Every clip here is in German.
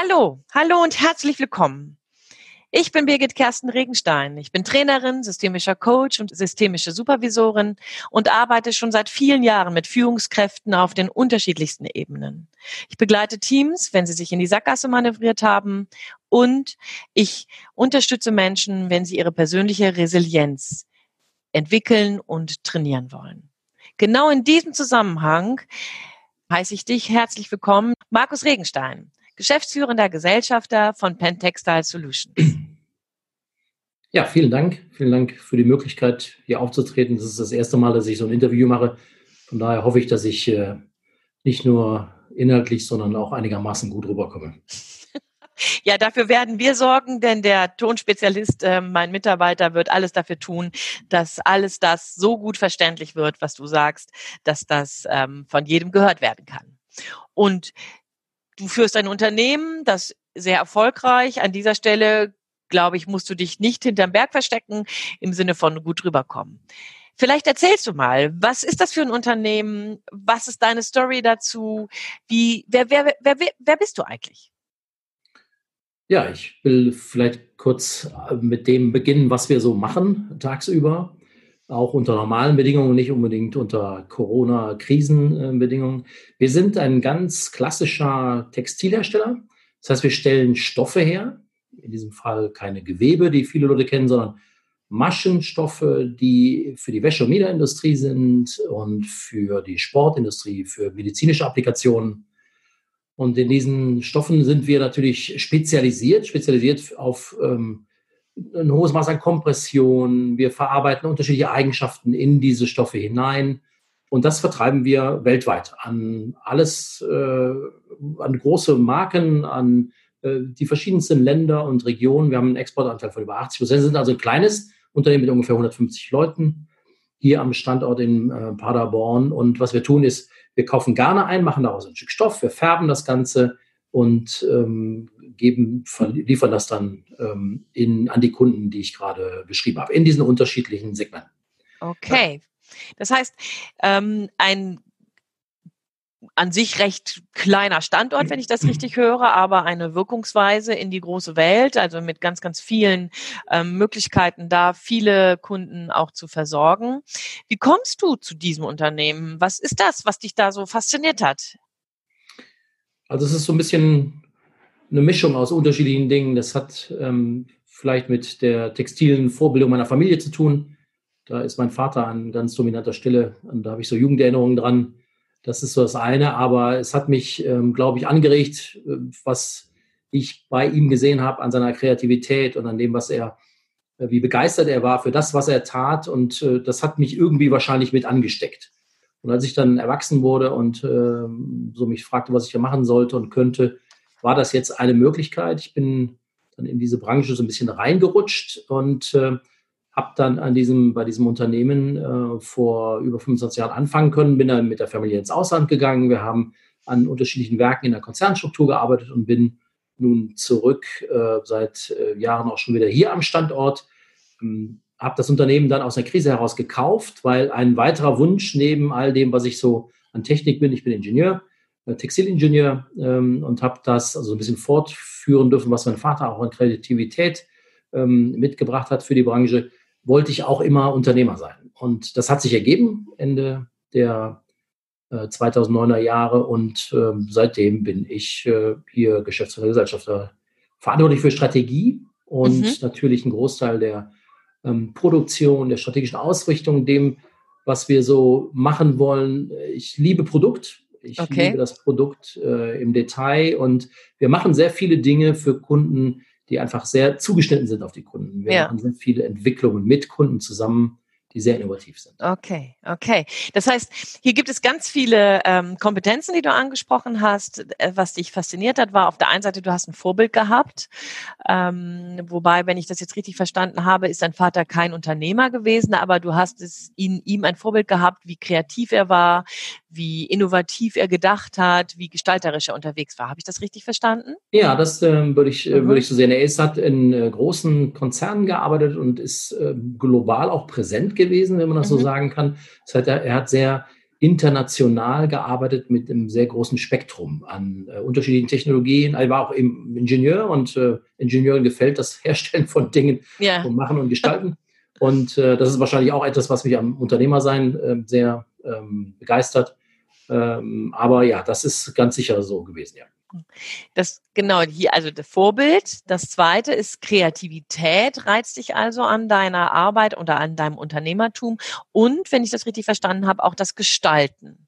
Hallo, hallo und herzlich willkommen. Ich bin Birgit Kersten Regenstein. Ich bin Trainerin, systemischer Coach und systemische Supervisorin und arbeite schon seit vielen Jahren mit Führungskräften auf den unterschiedlichsten Ebenen. Ich begleite Teams, wenn sie sich in die Sackgasse manövriert haben und ich unterstütze Menschen, wenn sie ihre persönliche Resilienz entwickeln und trainieren wollen. Genau in diesem Zusammenhang heiße ich dich herzlich willkommen, Markus Regenstein geschäftsführender Gesellschafter von Pentextile Solutions. Ja, vielen Dank. Vielen Dank für die Möglichkeit, hier aufzutreten. Das ist das erste Mal, dass ich so ein Interview mache. Von daher hoffe ich, dass ich äh, nicht nur inhaltlich, sondern auch einigermaßen gut rüberkomme. Ja, dafür werden wir sorgen, denn der Tonspezialist, äh, mein Mitarbeiter, wird alles dafür tun, dass alles das so gut verständlich wird, was du sagst, dass das ähm, von jedem gehört werden kann. Und du führst ein Unternehmen, das sehr erfolgreich. An dieser Stelle, glaube ich, musst du dich nicht hinterm Berg verstecken im Sinne von gut rüberkommen. Vielleicht erzählst du mal, was ist das für ein Unternehmen? Was ist deine Story dazu? Wie, wer, wer, wer, wer bist du eigentlich? Ja, ich will vielleicht kurz mit dem beginnen, was wir so machen tagsüber auch unter normalen Bedingungen, nicht unbedingt unter Corona-Krisenbedingungen. Wir sind ein ganz klassischer Textilhersteller. Das heißt, wir stellen Stoffe her, in diesem Fall keine Gewebe, die viele Leute kennen, sondern Maschenstoffe, die für die Wäsche- und Niederindustrie sind und für die Sportindustrie, für medizinische Applikationen. Und in diesen Stoffen sind wir natürlich spezialisiert, spezialisiert auf ähm, ein hohes Maß an Kompression. Wir verarbeiten unterschiedliche Eigenschaften in diese Stoffe hinein. Und das vertreiben wir weltweit an alles, äh, an große Marken, an äh, die verschiedensten Länder und Regionen. Wir haben einen Exportanteil von über 80 Prozent, sind also ein kleines Unternehmen mit ungefähr 150 Leuten hier am Standort in äh, Paderborn. Und was wir tun ist, wir kaufen Garne ein, machen daraus ein Stück Stoff, wir färben das Ganze und ähm, geben, liefern das dann ähm, in, an die Kunden, die ich gerade beschrieben habe, in diesen unterschiedlichen Segmenten. Okay. Das heißt, ähm, ein an sich recht kleiner Standort, wenn ich das richtig höre, aber eine Wirkungsweise in die große Welt, also mit ganz, ganz vielen ähm, Möglichkeiten da, viele Kunden auch zu versorgen. Wie kommst du zu diesem Unternehmen? Was ist das, was dich da so fasziniert hat? Also es ist so ein bisschen eine Mischung aus unterschiedlichen Dingen. Das hat ähm, vielleicht mit der textilen Vorbildung meiner Familie zu tun. Da ist mein Vater an ganz dominanter Stelle und da habe ich so Jugenderinnerungen dran. Das ist so das eine, aber es hat mich, ähm, glaube ich, angeregt, äh, was ich bei ihm gesehen habe an seiner Kreativität und an dem, was er, äh, wie begeistert er war für das, was er tat. Und äh, das hat mich irgendwie wahrscheinlich mit angesteckt. Und als ich dann erwachsen wurde und äh, so mich fragte, was ich da machen sollte und könnte, war das jetzt eine Möglichkeit. Ich bin dann in diese Branche so ein bisschen reingerutscht und äh, habe dann an diesem, bei diesem Unternehmen äh, vor über 25 Jahren anfangen können, bin dann mit der Familie ins Ausland gegangen. Wir haben an unterschiedlichen Werken in der Konzernstruktur gearbeitet und bin nun zurück äh, seit äh, Jahren auch schon wieder hier am Standort. Ähm, habe das Unternehmen dann aus der Krise heraus gekauft, weil ein weiterer Wunsch neben all dem, was ich so an Technik bin, ich bin Ingenieur, Textilingenieur ähm, und habe das also ein bisschen fortführen dürfen, was mein Vater auch an Kreativität ähm, mitgebracht hat für die Branche, wollte ich auch immer Unternehmer sein. Und das hat sich ergeben Ende der äh, 2009er Jahre und äh, seitdem bin ich äh, hier Geschäftsführer Gesellschafter, verantwortlich für Strategie und mhm. natürlich ein Großteil der ähm, Produktion, der strategischen Ausrichtung, dem, was wir so machen wollen. Ich liebe Produkt, ich okay. liebe das Produkt äh, im Detail und wir machen sehr viele Dinge für Kunden, die einfach sehr zugeschnitten sind auf die Kunden. Wir ja. machen sehr viele Entwicklungen mit Kunden zusammen die sehr innovativ sind. Okay, okay. Das heißt, hier gibt es ganz viele ähm, Kompetenzen, die du angesprochen hast. Äh, was dich fasziniert hat, war auf der einen Seite, du hast ein Vorbild gehabt. Ähm, wobei, wenn ich das jetzt richtig verstanden habe, ist dein Vater kein Unternehmer gewesen, aber du hast es in ihm ein Vorbild gehabt, wie kreativ er war, wie innovativ er gedacht hat, wie gestalterisch er unterwegs war. Habe ich das richtig verstanden? Ja, das äh, würde ich, äh, mhm. würde ich so sehen. Er ist, hat in äh, großen Konzernen gearbeitet und ist äh, global auch präsent gewesen, wenn man das mhm. so sagen kann. Das heißt, er, er hat sehr international gearbeitet mit einem sehr großen Spektrum an äh, unterschiedlichen Technologien. Ich war auch eben Ingenieur und äh, Ingenieuren gefällt das Herstellen von Dingen ja. und Machen und Gestalten. Und äh, das ist wahrscheinlich auch etwas, was mich am Unternehmersein äh, sehr ähm, begeistert. Ähm, aber ja, das ist ganz sicher so gewesen, ja. Das genau hier, also das Vorbild. Das zweite ist Kreativität, reizt dich also an deiner Arbeit oder an deinem Unternehmertum. Und wenn ich das richtig verstanden habe, auch das Gestalten.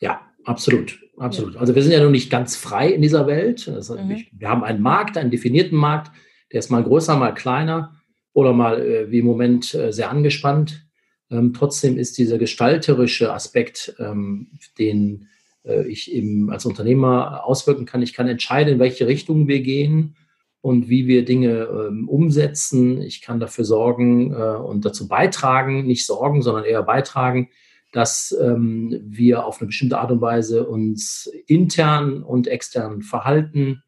Ja, absolut. Absolut. Also wir sind ja noch nicht ganz frei in dieser Welt. Mhm. Wir haben einen Markt, einen definierten Markt, der ist mal größer, mal kleiner oder mal äh, wie im Moment äh, sehr angespannt. Ähm, trotzdem ist dieser gestalterische Aspekt, ähm, den äh, ich eben als Unternehmer auswirken kann. Ich kann entscheiden, in welche Richtung wir gehen und wie wir Dinge ähm, umsetzen. Ich kann dafür sorgen äh, und dazu beitragen, nicht sorgen, sondern eher beitragen, dass ähm, wir auf eine bestimmte Art und Weise uns intern und extern verhalten.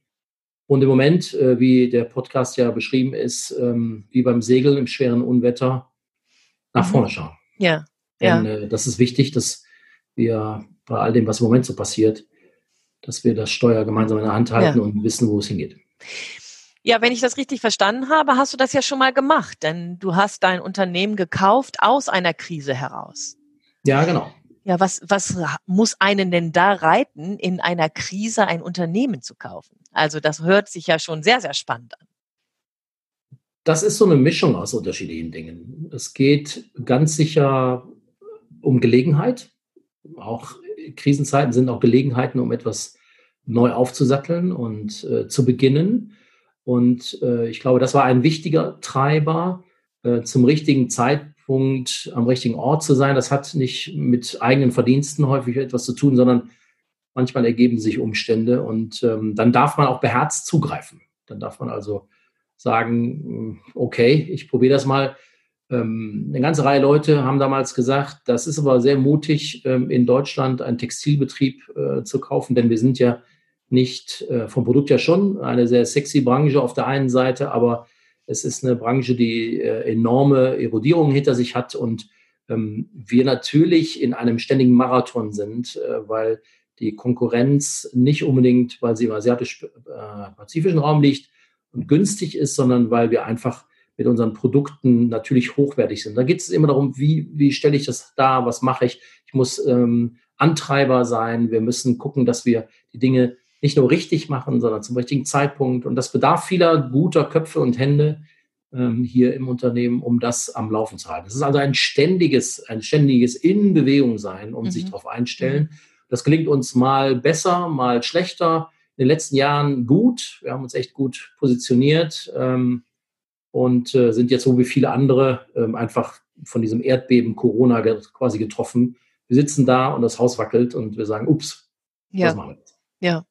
Und im Moment, äh, wie der Podcast ja beschrieben ist, ähm, wie beim Segeln im schweren Unwetter, nach mhm. vorne schauen. Ja. Denn ja. Äh, das ist wichtig, dass wir bei all dem, was im Moment so passiert, dass wir das Steuer gemeinsam in der Hand halten ja. und wissen, wo es hingeht. Ja, wenn ich das richtig verstanden habe, hast du das ja schon mal gemacht, denn du hast dein Unternehmen gekauft aus einer Krise heraus. Ja, genau. Ja, was, was muss einen denn da reiten, in einer Krise ein Unternehmen zu kaufen? Also das hört sich ja schon sehr, sehr spannend an. Das ist so eine Mischung aus unterschiedlichen Dingen. Es geht ganz sicher um Gelegenheit. Auch Krisenzeiten sind auch Gelegenheiten, um etwas neu aufzusatteln und äh, zu beginnen. Und äh, ich glaube, das war ein wichtiger Treiber, äh, zum richtigen Zeitpunkt am richtigen Ort zu sein. Das hat nicht mit eigenen Verdiensten häufig etwas zu tun, sondern manchmal ergeben sich Umstände und ähm, dann darf man auch beherzt zugreifen. Dann darf man also sagen, okay, ich probiere das mal. Ähm, eine ganze Reihe Leute haben damals gesagt, das ist aber sehr mutig, ähm, in Deutschland einen Textilbetrieb äh, zu kaufen, denn wir sind ja nicht äh, vom Produkt ja schon eine sehr sexy Branche auf der einen Seite, aber es ist eine Branche, die äh, enorme Erodierung hinter sich hat und ähm, wir natürlich in einem ständigen Marathon sind, weil die Konkurrenz nicht unbedingt, weil sie im asiatisch-pazifischen Raum liegt und günstig ist, sondern weil wir einfach mit unseren Produkten natürlich hochwertig sind. Da geht es immer darum, wie, wie stelle ich das dar, was mache ich. Ich muss ähm, Antreiber sein. Wir müssen gucken, dass wir die Dinge nicht nur richtig machen, sondern zum richtigen Zeitpunkt. Und das bedarf vieler guter Köpfe und Hände ähm, hier im Unternehmen, um das am Laufen zu halten. Das ist also ein ständiges, ein ständiges in Bewegung sein, um mhm. sich darauf einstellen. Das gelingt uns mal besser, mal schlechter. In den letzten Jahren gut. Wir haben uns echt gut positioniert. Ähm, und äh, sind jetzt so wie viele andere ähm, einfach von diesem Erdbeben Corona quasi getroffen. Wir sitzen da und das Haus wackelt und wir sagen, ups, ja. was machen wir jetzt? Ja.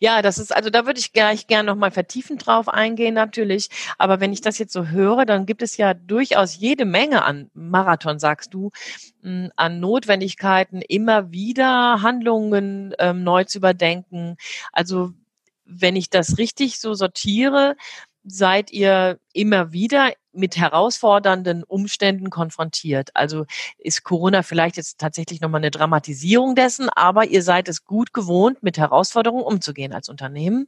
Ja, das ist, also da würde ich gleich gerne nochmal vertiefend drauf eingehen, natürlich. Aber wenn ich das jetzt so höre, dann gibt es ja durchaus jede Menge an Marathon, sagst du, hm, an Notwendigkeiten, immer wieder Handlungen ähm, neu zu überdenken. Also wenn ich das richtig so sortiere, seid ihr immer wieder mit herausfordernden Umständen konfrontiert? Also ist Corona vielleicht jetzt tatsächlich nochmal eine Dramatisierung dessen, aber ihr seid es gut gewohnt, mit Herausforderungen umzugehen als Unternehmen?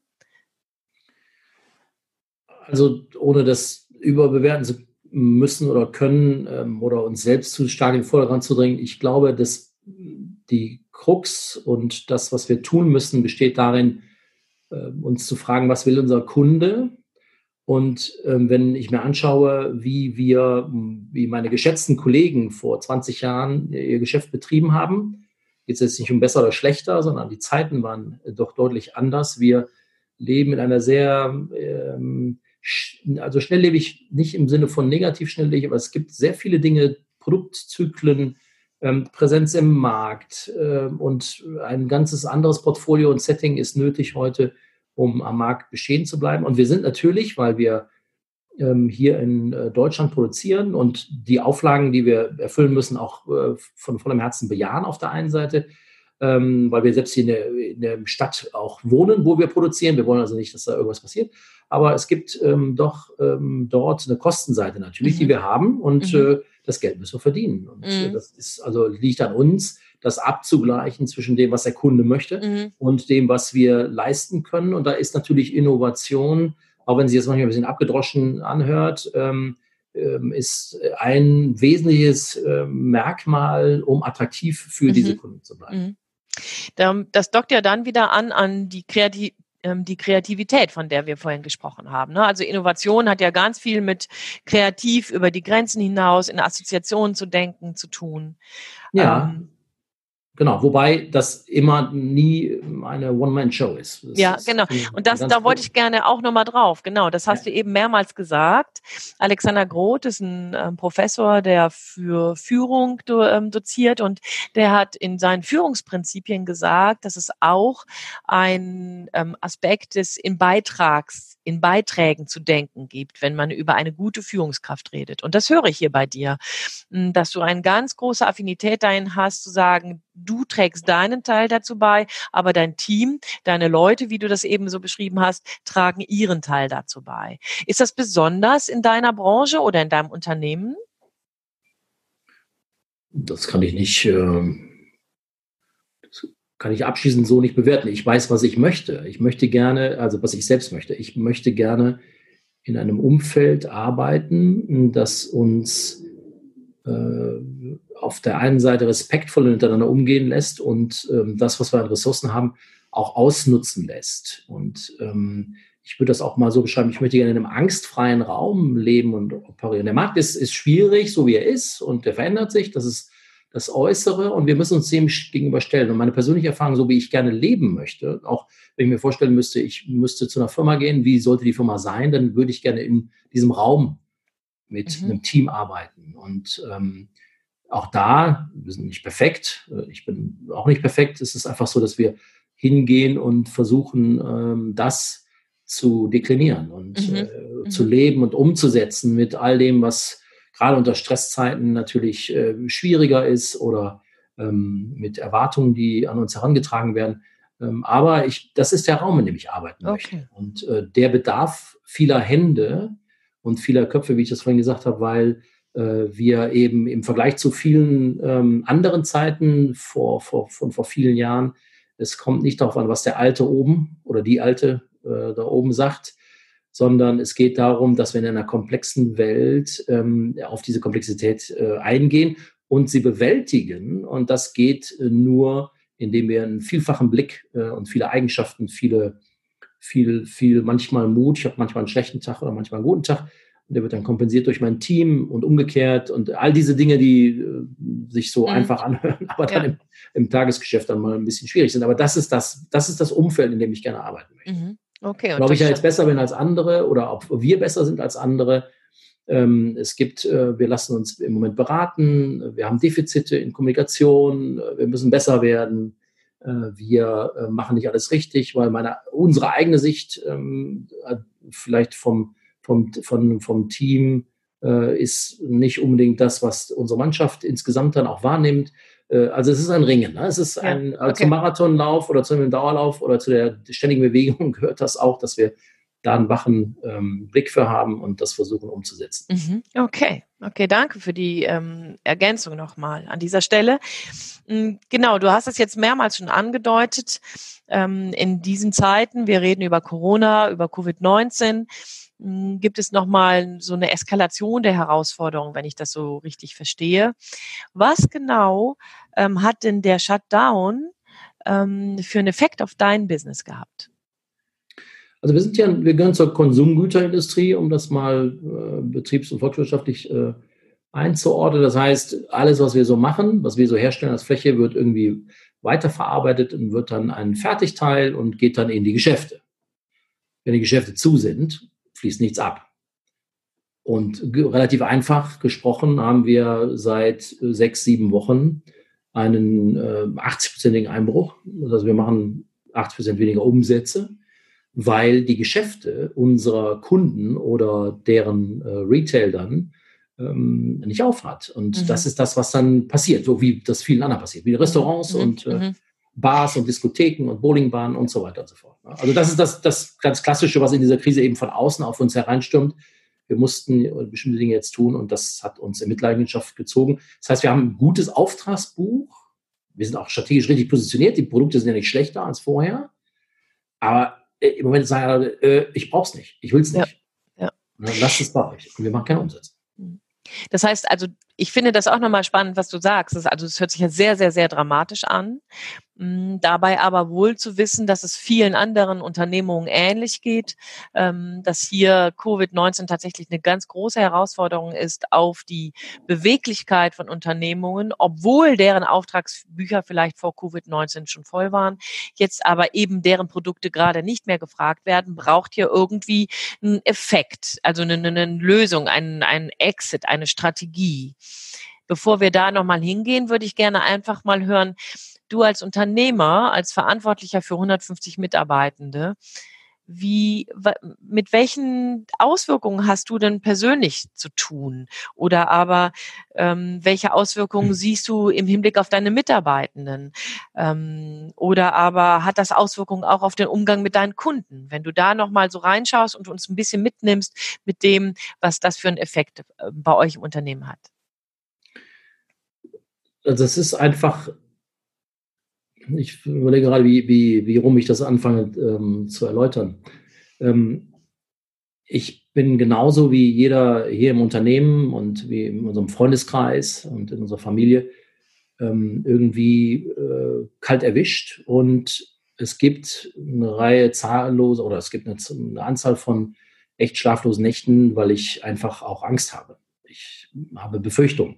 Also ohne das überbewerten zu müssen oder können ähm, oder uns selbst zu stark in den Vordergrund zu drängen, ich glaube, dass die Krux und das, was wir tun müssen, besteht darin, äh, uns zu fragen, was will unser Kunde? Und ähm, wenn ich mir anschaue, wie wir, wie meine geschätzten Kollegen vor 20 Jahren ihr Geschäft betrieben haben, geht es jetzt nicht um besser oder schlechter, sondern die Zeiten waren doch deutlich anders. Wir leben in einer sehr, ähm, also schnelllebig, nicht im Sinne von negativ schnelllebig, aber es gibt sehr viele Dinge, Produktzyklen, ähm, Präsenz im Markt äh, und ein ganzes anderes Portfolio und Setting ist nötig heute, um am Markt bestehen zu bleiben. Und wir sind natürlich, weil wir ähm, hier in äh, Deutschland produzieren und die Auflagen, die wir erfüllen müssen, auch äh, von vollem Herzen bejahen auf der einen Seite, ähm, weil wir selbst hier in der, in der, Stadt auch wohnen, wo wir produzieren. Wir wollen also nicht, dass da irgendwas passiert. Aber es gibt ähm, doch ähm, dort eine Kostenseite natürlich, mhm. die wir haben. Und mhm. äh, das Geld müssen wir verdienen. Und mhm. das ist also liegt an uns, das abzugleichen zwischen dem, was der Kunde möchte mhm. und dem, was wir leisten können. Und da ist natürlich Innovation, auch wenn sie jetzt manchmal ein bisschen abgedroschen anhört, ähm, ähm, ist ein wesentliches äh, Merkmal, um attraktiv für mhm. diese Kunden zu bleiben. Mhm. Das dockt ja dann wieder an an die Kreativität ähm, die Kreativität, von der wir vorhin gesprochen haben. Ne? Also Innovation hat ja ganz viel mit kreativ über die Grenzen hinaus in Assoziationen zu denken zu tun. Ja. Ähm, Genau, wobei das immer nie eine One-Man-Show ist. Das ja, ist genau. Und das, da wollte ich gerne auch nochmal drauf. Genau, das hast ja. du eben mehrmals gesagt. Alexander Groth ist ein ähm, Professor, der für Führung do, ähm, doziert und der hat in seinen Führungsprinzipien gesagt, dass es auch ein ähm, Aspekt des in Beitrags, in Beiträgen zu denken gibt, wenn man über eine gute Führungskraft redet. Und das höre ich hier bei dir, dass du eine ganz große Affinität dahin hast, zu sagen, du trägst deinen Teil dazu bei, aber dein Team, deine Leute, wie du das eben so beschrieben hast, tragen ihren Teil dazu bei. Ist das besonders in deiner Branche oder in deinem Unternehmen? Das kann ich nicht, ähm, kann ich abschließend so nicht bewerten. Ich weiß, was ich möchte. Ich möchte gerne, also was ich selbst möchte. Ich möchte gerne in einem Umfeld arbeiten, das uns äh, auf der einen Seite respektvoll miteinander umgehen lässt und ähm, das, was wir an Ressourcen haben, auch ausnutzen lässt. Und ähm, ich würde das auch mal so beschreiben, ich möchte gerne in einem angstfreien Raum leben und operieren. Der Markt ist, ist schwierig, so wie er ist, und der verändert sich. Das ist das Äußere und wir müssen uns dem gegenüberstellen. Und meine persönliche Erfahrung, so wie ich gerne leben möchte, auch wenn ich mir vorstellen müsste, ich müsste zu einer Firma gehen, wie sollte die Firma sein, dann würde ich gerne in diesem Raum mit mhm. einem Team arbeiten. Und ähm, auch da, wir sind nicht perfekt, äh, ich bin auch nicht perfekt, es ist einfach so, dass wir hingehen und versuchen, ähm, das zu deklinieren und mhm. äh, mhm. zu leben und umzusetzen mit all dem, was gerade unter Stresszeiten natürlich äh, schwieriger ist oder ähm, mit Erwartungen, die an uns herangetragen werden. Ähm, aber ich, das ist der Raum, in dem ich arbeiten okay. möchte. Und äh, der bedarf vieler Hände und vieler Köpfe, wie ich das vorhin gesagt habe, weil äh, wir eben im Vergleich zu vielen ähm, anderen Zeiten vor, vor, von vor vielen Jahren, es kommt nicht darauf an, was der Alte oben oder die Alte äh, da oben sagt, sondern es geht darum, dass wir in einer komplexen Welt ähm, auf diese Komplexität äh, eingehen und sie bewältigen. Und das geht äh, nur, indem wir einen vielfachen Blick äh, und viele Eigenschaften, viele, viel, viel, manchmal Mut, ich habe manchmal einen schlechten Tag oder manchmal einen guten Tag, und der wird dann kompensiert durch mein Team und umgekehrt und all diese Dinge, die äh, sich so mhm. einfach anhören, aber dann ja. im, im, Tagesgeschäft dann mal ein bisschen schwierig sind. Aber das ist das, das ist das Umfeld, in dem ich gerne arbeiten möchte. Mhm. Okay. Und ob ich ja jetzt besser bin als andere oder ob wir besser sind als andere. Ähm, es gibt, äh, wir lassen uns im Moment beraten, wir haben Defizite in Kommunikation, wir müssen besser werden. Äh, wir äh, machen nicht alles richtig, weil meine, unsere eigene Sicht ähm, vielleicht vom vom, von, vom Team äh, ist nicht unbedingt das, was unsere Mannschaft insgesamt dann auch wahrnimmt. Äh, also es ist ein Ringen. Ne? Es ist ein ja, äh, okay. zum Marathonlauf oder zu einem Dauerlauf oder zu der ständigen Bewegung gehört das auch, dass wir da einen wachen ähm, Blick für haben und das versuchen umzusetzen. Mhm. Okay, okay, danke für die ähm, Ergänzung nochmal an dieser Stelle. Mm, genau, du hast es jetzt mehrmals schon angedeutet. Ähm, in diesen Zeiten, wir reden über Corona, über Covid-19, hm, gibt es nochmal so eine Eskalation der Herausforderungen, wenn ich das so richtig verstehe. Was genau ähm, hat denn der Shutdown ähm, für einen Effekt auf dein Business gehabt? Also wir sind ja, wir gehören zur Konsumgüterindustrie, um das mal äh, betriebs- und volkswirtschaftlich äh, einzuordnen. Das heißt, alles, was wir so machen, was wir so herstellen als Fläche, wird irgendwie weiterverarbeitet und wird dann ein Fertigteil und geht dann in die Geschäfte. Wenn die Geschäfte zu sind, fließt nichts ab. Und relativ einfach gesprochen haben wir seit sechs, sieben Wochen einen äh, 80-prozentigen Einbruch. Also wir machen 80 Prozent weniger Umsätze, weil die Geschäfte unserer Kunden oder deren äh, Retail dann ähm, nicht aufhat. Und mhm. das ist das, was dann passiert, so wie das vielen anderen passiert, wie Restaurants mhm. und äh, mhm. Bars und Diskotheken und Bowlingbahnen und so weiter und so fort. Also das ist das, das ganz Klassische, was in dieser Krise eben von außen auf uns hereinstürmt. wir mussten bestimmte Dinge jetzt tun und das hat uns in Mitleidenschaft gezogen. Das heißt, wir haben ein gutes Auftragsbuch. Wir sind auch strategisch richtig positioniert. Die Produkte sind ja nicht schlechter als vorher. Aber äh, im Moment sagen alle, äh, ich brauche es nicht, ich will es nicht. Ja. Ja. Lasst es bei euch. Und wir machen keine Umsätze. Das heißt also, ich finde das auch nochmal spannend, was du sagst. also es hört sich ja sehr, sehr, sehr dramatisch an. Mm, dabei aber wohl zu wissen, dass es vielen anderen Unternehmungen ähnlich geht, ähm, dass hier Covid-19 tatsächlich eine ganz große Herausforderung ist auf die Beweglichkeit von Unternehmungen, obwohl deren Auftragsbücher vielleicht vor Covid-19 schon voll waren, jetzt aber eben deren Produkte gerade nicht mehr gefragt werden, braucht hier irgendwie einen Effekt, also eine, eine Lösung, einen, einen Exit, eine Strategie. Bevor wir da nochmal hingehen, würde ich gerne einfach mal hören, du als Unternehmer, als Verantwortlicher für 150 Mitarbeitende, wie, mit welchen Auswirkungen hast du denn persönlich zu tun? Oder aber ähm, welche Auswirkungen hm. siehst du im Hinblick auf deine Mitarbeitenden? Ähm, oder aber hat das Auswirkungen auch auf den Umgang mit deinen Kunden? Wenn du da nochmal so reinschaust und uns ein bisschen mitnimmst mit dem, was das für einen Effekt äh, bei euch im Unternehmen hat. Also es ist einfach ich überlege gerade, wie, wie, wie rum ich das anfange ähm, zu erläutern. Ähm, ich bin genauso wie jeder hier im Unternehmen und wie in unserem Freundeskreis und in unserer Familie ähm, irgendwie äh, kalt erwischt. Und es gibt eine Reihe zahlloser oder es gibt eine, eine Anzahl von echt schlaflosen Nächten, weil ich einfach auch Angst habe. Ich habe Befürchtungen.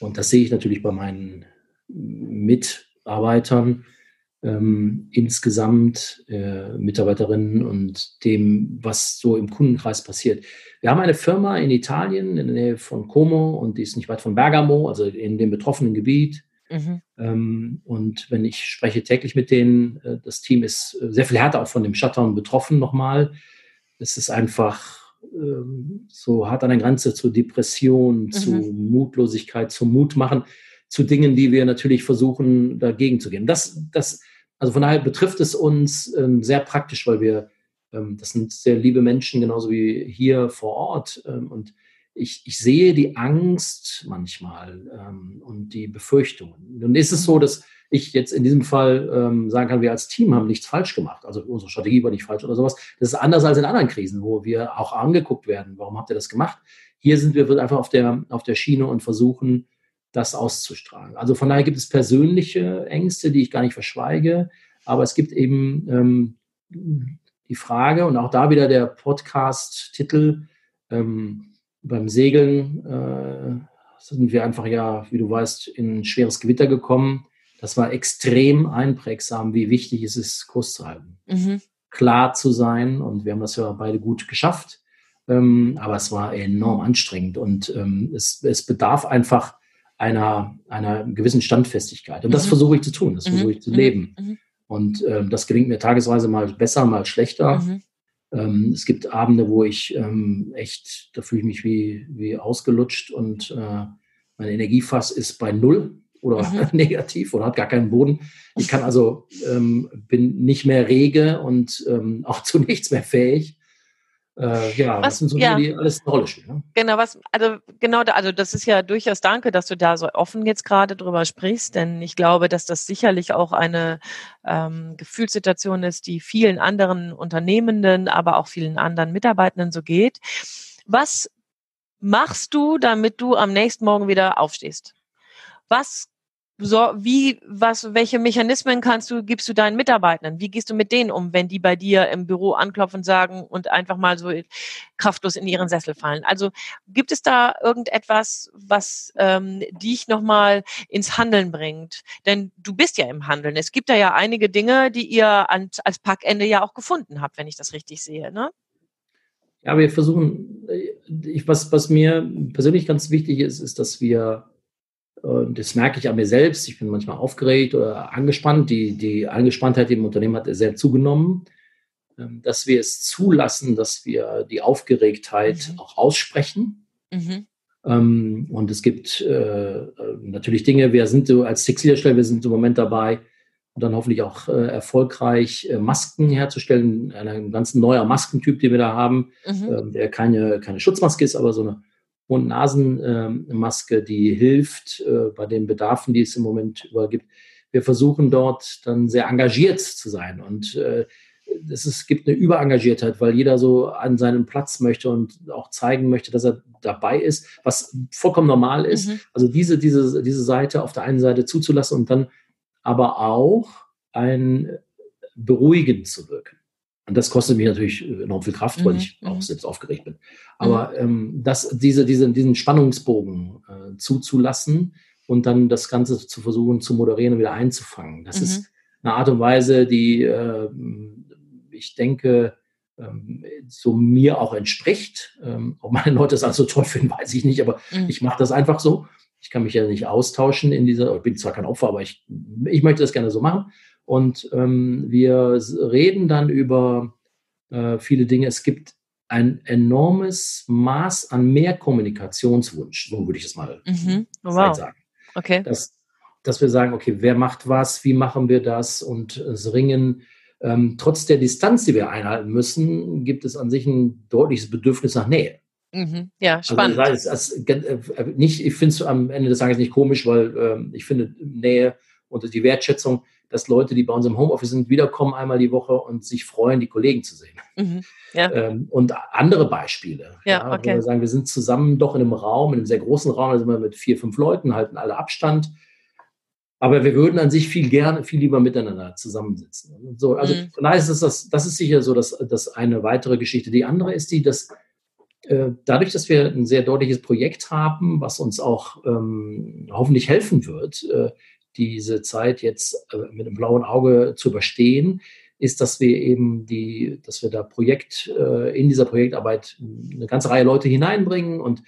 Und das sehe ich natürlich bei meinen mit Mitarbeitern ähm, insgesamt, äh, Mitarbeiterinnen und dem, was so im Kundenkreis passiert. Wir haben eine Firma in Italien in der Nähe von Como und die ist nicht weit von Bergamo, also in dem betroffenen Gebiet. Mhm. Ähm, und wenn ich spreche täglich mit denen, äh, das Team ist äh, sehr viel härter auch von dem Shutdown betroffen nochmal. Es ist einfach ähm, so hart an der Grenze zur Depression, mhm. zu Mutlosigkeit, zum Mutmachen zu Dingen, die wir natürlich versuchen, dagegen zu gehen. Das, das, also von daher betrifft es uns ähm, sehr praktisch, weil wir, ähm, das sind sehr liebe Menschen, genauso wie hier vor Ort. Ähm, und ich, ich sehe die Angst manchmal ähm, und die Befürchtungen. Nun ist es so, dass ich jetzt in diesem Fall ähm, sagen kann, wir als Team haben nichts falsch gemacht. Also unsere Strategie war nicht falsch oder sowas. Das ist anders als in anderen Krisen, wo wir auch angeguckt werden. Warum habt ihr das gemacht? Hier sind wir einfach auf der, auf der Schiene und versuchen, das auszustrahlen. Also von daher gibt es persönliche Ängste, die ich gar nicht verschweige, aber es gibt eben ähm, die Frage und auch da wieder der Podcast-Titel ähm, beim Segeln äh, sind wir einfach ja, wie du weißt, in ein schweres Gewitter gekommen. Das war extrem einprägsam, wie wichtig es ist, Kurs zu halten. Mhm. Klar zu sein und wir haben das ja beide gut geschafft. Ähm, aber es war enorm anstrengend und ähm, es, es bedarf einfach einer, einer gewissen Standfestigkeit. Und das mhm. versuche ich zu tun, das mhm. versuche ich zu leben. Mhm. mhm. Und ähm, das gelingt mir tagesweise mal besser, mal schlechter. Mhm. Ähm, es gibt Abende, wo ich ähm, echt, da fühle ich mich wie, wie ausgelutscht und äh, mein Energiefass ist bei Null oder mhm. negativ oder hat gar keinen Boden. Ich kann also, ähm, bin nicht mehr rege und ähm, auch zu nichts mehr fähig. Äh, ja, was, das sind so Dinge, ja. die alles eine Rolle spielen. Ne? Genau, was, also genau, da, also das ist ja durchaus danke, dass du da so offen jetzt gerade drüber sprichst, denn ich glaube, dass das sicherlich auch eine ähm, Gefühlssituation ist, die vielen anderen Unternehmenden, aber auch vielen anderen Mitarbeitenden so geht. Was machst du, damit du am nächsten Morgen wieder aufstehst? Was so, wie, was, welche Mechanismen kannst du, gibst du deinen Mitarbeitenden? Wie gehst du mit denen um, wenn die bei dir im Büro anklopfen sagen und einfach mal so kraftlos in ihren Sessel fallen? Also gibt es da irgendetwas, was ähm, dich nochmal ins Handeln bringt? Denn du bist ja im Handeln. Es gibt da ja einige Dinge, die ihr an, als Packende ja auch gefunden habt, wenn ich das richtig sehe, ne? Ja, wir versuchen, äh, ich, was, was mir persönlich ganz wichtig ist, ist, dass wir und das merke ich an mir selbst. Ich bin manchmal aufgeregt oder angespannt. Die, die Angespanntheit im Unternehmen hat sehr zugenommen. Ähm, dass wir es zulassen, dass wir die Aufgeregtheit mhm. auch aussprechen. Mhm. Ähm, und es gibt äh, natürlich Dinge, wir sind so als Textilhersteller, wir sind im Moment dabei, und dann hoffentlich auch äh, erfolgreich äh, Masken herzustellen. Ein ganz neuer Maskentyp, den wir da haben, mhm. äh, der keine, keine Schutzmaske ist, aber so eine Mund-Nasen-Maske, die hilft äh, bei den Bedarfen, die es im Moment übergibt. Wir versuchen dort dann sehr engagiert zu sein und äh, es ist, gibt eine Überengagiertheit, weil jeder so an seinem Platz möchte und auch zeigen möchte, dass er dabei ist, was vollkommen normal ist. Mhm. Also diese, diese, diese Seite auf der einen Seite zuzulassen und dann aber auch ein beruhigend zu wirken. Und das kostet mich natürlich enorm viel Kraft, weil mhm. ich auch mhm. selbst aufgeregt bin. Aber mhm. ähm, das, diese, diese, diesen Spannungsbogen äh, zuzulassen und dann das Ganze zu versuchen zu moderieren und wieder einzufangen, das mhm. ist eine Art und Weise, die äh, ich denke, ähm, so mir auch entspricht. Ähm, ob meine Leute es also toll finden, weiß ich nicht, aber mhm. ich mache das einfach so. Ich kann mich ja nicht austauschen in dieser, ich bin zwar kein Opfer, aber ich, ich möchte das gerne so machen. Und ähm, wir reden dann über äh, viele Dinge. Es gibt ein enormes Maß an mehr Kommunikationswunsch, so würde ich es mal mhm. oh, wow. sagen. Okay. Dass, dass wir sagen, okay, wer macht was, wie machen wir das und es ringen ähm, trotz der Distanz, die wir einhalten müssen, gibt es an sich ein deutliches Bedürfnis nach Nähe. Mhm. Ja, also, spannend. Also, das, äh, nicht, ich finde es am Ende des Tages nicht komisch, weil ähm, ich finde Nähe und die Wertschätzung, dass Leute, die bei uns im Homeoffice sind, wiederkommen einmal die Woche und sich freuen, die Kollegen zu sehen. Mhm. Ja. Ähm, und andere Beispiele. Ja, ja, okay. wir sagen, wir sind zusammen doch in einem Raum, in einem sehr großen Raum, da sind wir mit vier, fünf Leuten, halten alle Abstand aber wir würden an sich viel gerne, viel lieber miteinander zusammensitzen. So, also mhm. von daher ist das, das ist sicher so, dass das eine weitere Geschichte. Die andere ist die, dass äh, dadurch, dass wir ein sehr deutliches Projekt haben, was uns auch ähm, hoffentlich helfen wird, äh, diese Zeit jetzt äh, mit einem blauen Auge zu überstehen, ist, dass wir eben die, dass wir da Projekt, äh, in dieser Projektarbeit eine ganze Reihe Leute hineinbringen und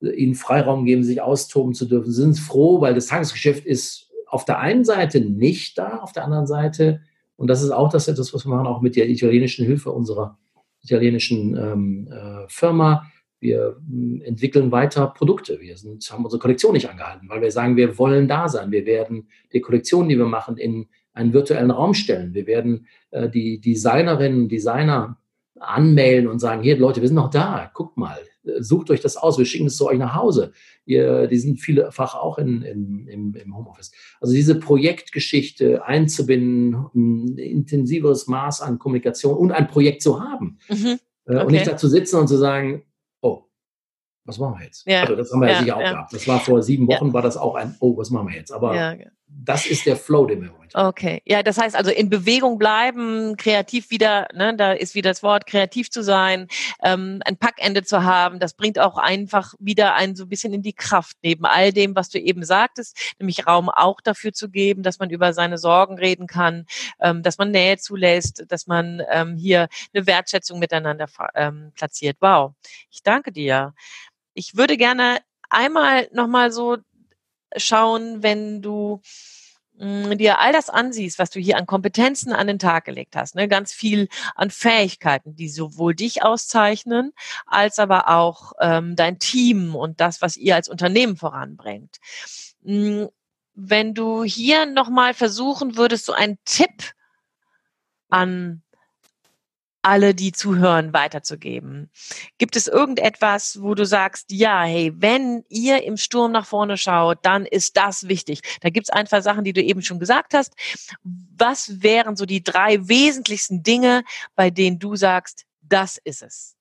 ihnen Freiraum geben, sich austoben zu dürfen. Sie sind froh, weil das Tagesgeschäft ist auf der einen Seite nicht da, auf der anderen Seite, und das ist auch das etwas, was wir machen, auch mit der italienischen Hilfe unserer italienischen ähm, äh, Firma. Wir äh, entwickeln weiter Produkte. Wir sind, haben unsere Kollektion nicht angehalten, weil wir sagen, wir wollen da sein. Wir werden die Kollektion, die wir machen, in einen virtuellen Raum stellen. Wir werden äh, die Designerinnen und Designer anmelden und sagen, hier Leute, wir sind noch da, guckt mal, sucht euch das aus, wir schicken es zu euch nach Hause. Ihr, die sind vielfach auch in, in, im, im Homeoffice. Also diese Projektgeschichte einzubinden, ein intensiveres Maß an Kommunikation und ein Projekt zu haben. Mhm. Äh, okay. Und nicht da zu sitzen und zu sagen, was machen wir jetzt? Ja. Also das haben wir ja, sicher auch gehabt. Das war vor sieben Wochen, war das auch ein, oh, was machen wir jetzt? Aber das ist der Flow, den wir heute Okay, ja, das heißt also in Bewegung bleiben, kreativ wieder, ne, da ist wieder das Wort, kreativ zu sein, ähm, ein Packende zu haben, das bringt auch einfach wieder einen so ein bisschen in die Kraft, neben all dem, was du eben sagtest, nämlich Raum auch dafür zu geben, dass man über seine Sorgen reden kann, ähm, dass man Nähe zulässt, dass man ähm, hier eine Wertschätzung miteinander ähm, platziert. Wow, ich danke dir. Ich würde gerne einmal nochmal so schauen, wenn du mm, dir all das ansiehst, was du hier an Kompetenzen an den Tag gelegt hast, ne, ganz viel an Fähigkeiten, die sowohl dich auszeichnen, als aber auch ähm, dein Team und das, was ihr als Unternehmen voranbringt. Mm, wenn du hier nochmal versuchen würdest, so einen Tipp an alle, die zuhören, weiterzugeben. Gibt es irgendetwas, wo du sagst, ja, hey, wenn ihr im Sturm nach vorne schaut, dann ist das wichtig. Da gibt es einfach Sachen, die du eben schon gesagt hast. Was wären so die drei wesentlichsten Dinge, bei denen du sagst, das ist es?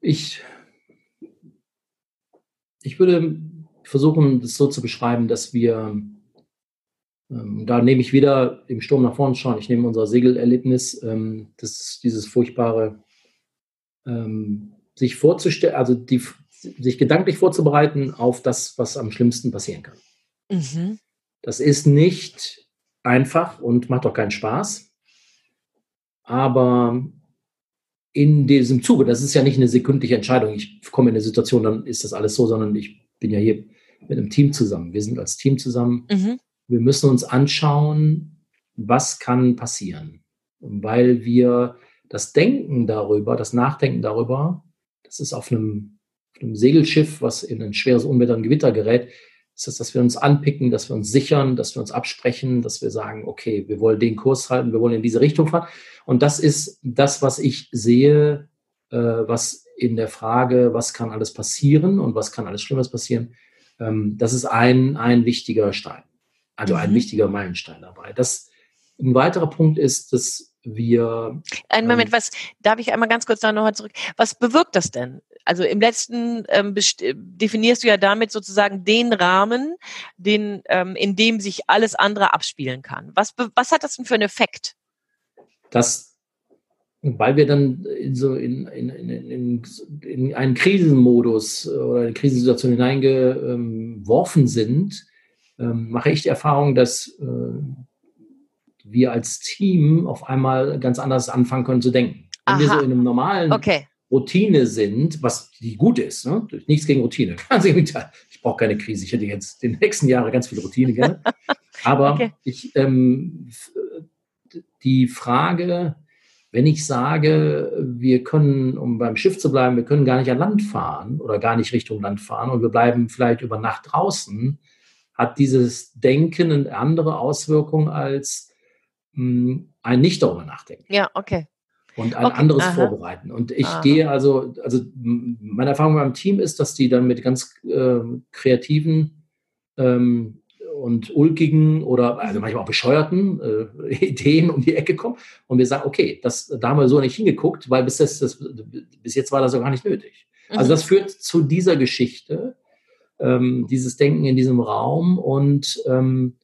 Ich, ich würde versuchen, das so zu beschreiben, dass wir da nehme ich wieder im Sturm nach vorne schauen. Ich nehme unser Segelerlebnis, ähm, das dieses furchtbare, ähm, sich vorzustellen, also die, sich gedanklich vorzubereiten auf das, was am schlimmsten passieren kann. Mhm. Das ist nicht einfach und macht auch keinen Spaß. Aber in diesem Zuge, das ist ja nicht eine sekündliche Entscheidung, ich komme in eine Situation, dann ist das alles so, sondern ich bin ja hier mit einem Team zusammen. Wir sind als Team zusammen. Mhm wir müssen uns anschauen, was kann passieren. Weil wir das Denken darüber, das Nachdenken darüber, das ist auf einem, auf einem Segelschiff, was in ein schweres Unwetter, ein Gewitter gerät, ist es, dass wir uns anpicken, dass wir uns sichern, dass wir uns absprechen, dass wir sagen, okay, wir wollen den Kurs halten, wir wollen in diese Richtung fahren. Und das ist das, was ich sehe, äh, was in der Frage, was kann alles passieren und was kann alles Schlimmes passieren, ähm, das ist ein, ein wichtiger Stein. Also ein mhm. wichtiger Meilenstein dabei. Das, ein weiterer Punkt ist, dass wir. Ein Moment, ähm, was darf ich einmal ganz kurz da nochmal zurück? Was bewirkt das denn? Also im letzten ähm, definierst du ja damit sozusagen den Rahmen, den, ähm, in dem sich alles andere abspielen kann. Was, was hat das denn für einen Effekt? Das, weil wir dann in so in, in, in, in einen Krisenmodus oder eine Krisensituation hineingeworfen sind, ähm, mache ich die Erfahrung, dass äh, wir als Team auf einmal ganz anders anfangen können zu denken. Wenn Aha. wir so in einem normalen okay. Routine sind, was die gut ist, ne? nichts gegen Routine. ich brauche keine Krise. Ich hätte jetzt den nächsten Jahre ganz viel Routine gerne. Aber okay. ich, ähm, die Frage, wenn ich sage, wir können, um beim Schiff zu bleiben, wir können gar nicht an Land fahren oder gar nicht Richtung Land fahren und wir bleiben vielleicht über Nacht draußen, hat dieses Denken eine andere Auswirkung als ein nicht darüber nachdenken. Ja, okay. Und ein okay. anderes Aha. vorbereiten. Und ich Aha. gehe also, also meine Erfahrung beim Team ist, dass die dann mit ganz äh, kreativen ähm, und ulkigen oder also manchmal auch bescheuerten äh, Ideen um die Ecke kommen und wir sagen, okay, das, da haben wir so nicht hingeguckt, weil bis, das, das, bis jetzt war das so gar nicht nötig. Also mhm. das führt zu dieser Geschichte, ähm, dieses Denken in diesem Raum und ähm,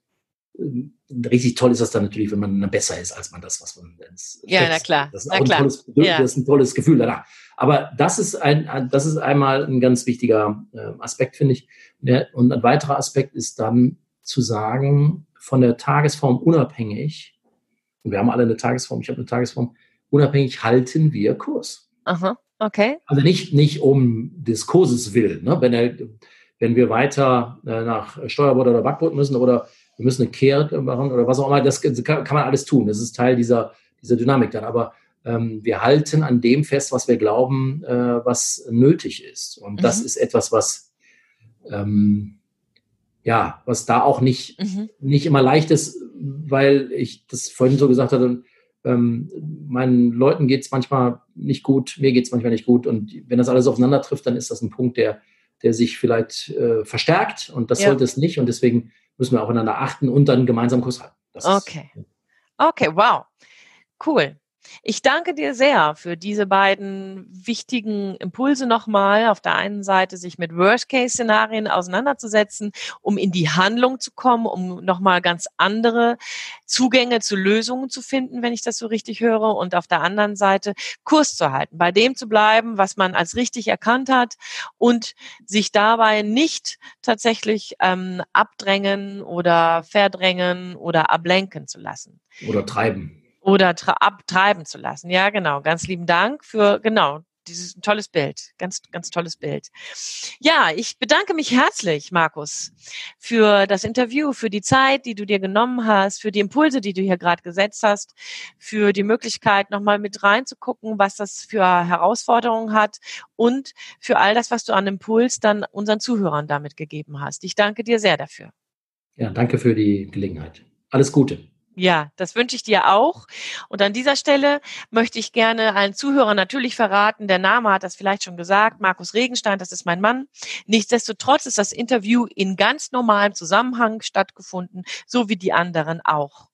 richtig toll ist das dann natürlich, wenn man besser ist, als man das, was man ins Ja, na klar. Das ist, na klar. Ein tolles, ja. das ist ein tolles Gefühl danach. Aber das ist ein, das ist einmal ein ganz wichtiger äh, Aspekt, finde ich. Und ein weiterer Aspekt ist dann zu sagen, von der Tagesform unabhängig, und wir haben alle eine Tagesform, ich habe eine Tagesform, unabhängig halten wir Kurs. Aha, okay. Also nicht, nicht um des Kurses willen, ne? wenn, er, wenn wir weiter äh, nach Steuerbord oder Backboot müssen oder wir müssen eine Kehr machen oder was auch immer, das kann, kann man alles tun. Das ist Teil dieser, dieser Dynamik dann. Aber ähm, wir halten an dem fest, was wir glauben, äh, was nötig ist. Und mhm. das ist etwas, was ähm, ja, was da auch nicht, mhm. nicht immer leicht ist, weil ich das vorhin so gesagt hatte, ähm, meinen Leuten geht es manchmal nicht gut, mir geht es manchmal nicht gut. Und wenn das alles aufeinander trifft, dann ist das ein Punkt, der, der sich vielleicht äh, verstärkt und das ja. sollte es nicht. Und deswegen müssen wir aufeinander achten und dann gemeinsam Kurs halten. Das okay. Okay, wow. Cool. Ich danke dir sehr für diese beiden wichtigen Impulse nochmal. Auf der einen Seite sich mit Worst-Case-Szenarien auseinanderzusetzen, um in die Handlung zu kommen, um nochmal ganz andere Zugänge zu Lösungen zu finden, wenn ich das so richtig höre. Und auf der anderen Seite Kurs zu halten, bei dem zu bleiben, was man als richtig erkannt hat und sich dabei nicht tatsächlich ähm, abdrängen oder verdrängen oder ablenken zu lassen. Oder treiben oder abtreiben zu lassen. Ja, genau. Ganz lieben Dank für, genau, dieses tolles Bild. Ganz, ganz tolles Bild. Ja, ich bedanke mich herzlich, Markus, für das Interview, für die Zeit, die du dir genommen hast, für die Impulse, die du hier gerade gesetzt hast, für die Möglichkeit, nochmal mit reinzugucken, was das für Herausforderungen hat und für all das, was du an Impuls dann unseren Zuhörern damit gegeben hast. Ich danke dir sehr dafür. Ja, danke für die Gelegenheit. Alles Gute. Ja, das wünsche ich dir auch. Und an dieser Stelle möchte ich gerne allen Zuhörern natürlich verraten, der Name hat das vielleicht schon gesagt, Markus Regenstein, das ist mein Mann. Nichtsdestotrotz ist das Interview in ganz normalem Zusammenhang stattgefunden, so wie die anderen auch.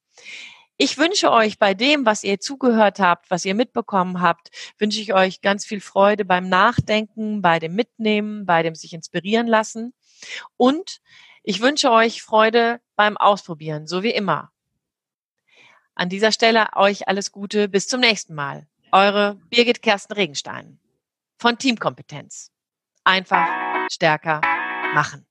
Ich wünsche euch bei dem, was ihr zugehört habt, was ihr mitbekommen habt, wünsche ich euch ganz viel Freude beim Nachdenken, bei dem Mitnehmen, bei dem sich inspirieren lassen. Und ich wünsche euch Freude beim Ausprobieren, so wie immer. An dieser Stelle euch alles Gute. Bis zum nächsten Mal. Eure Birgit Kersten Regenstein von Teamkompetenz. Einfach stärker machen.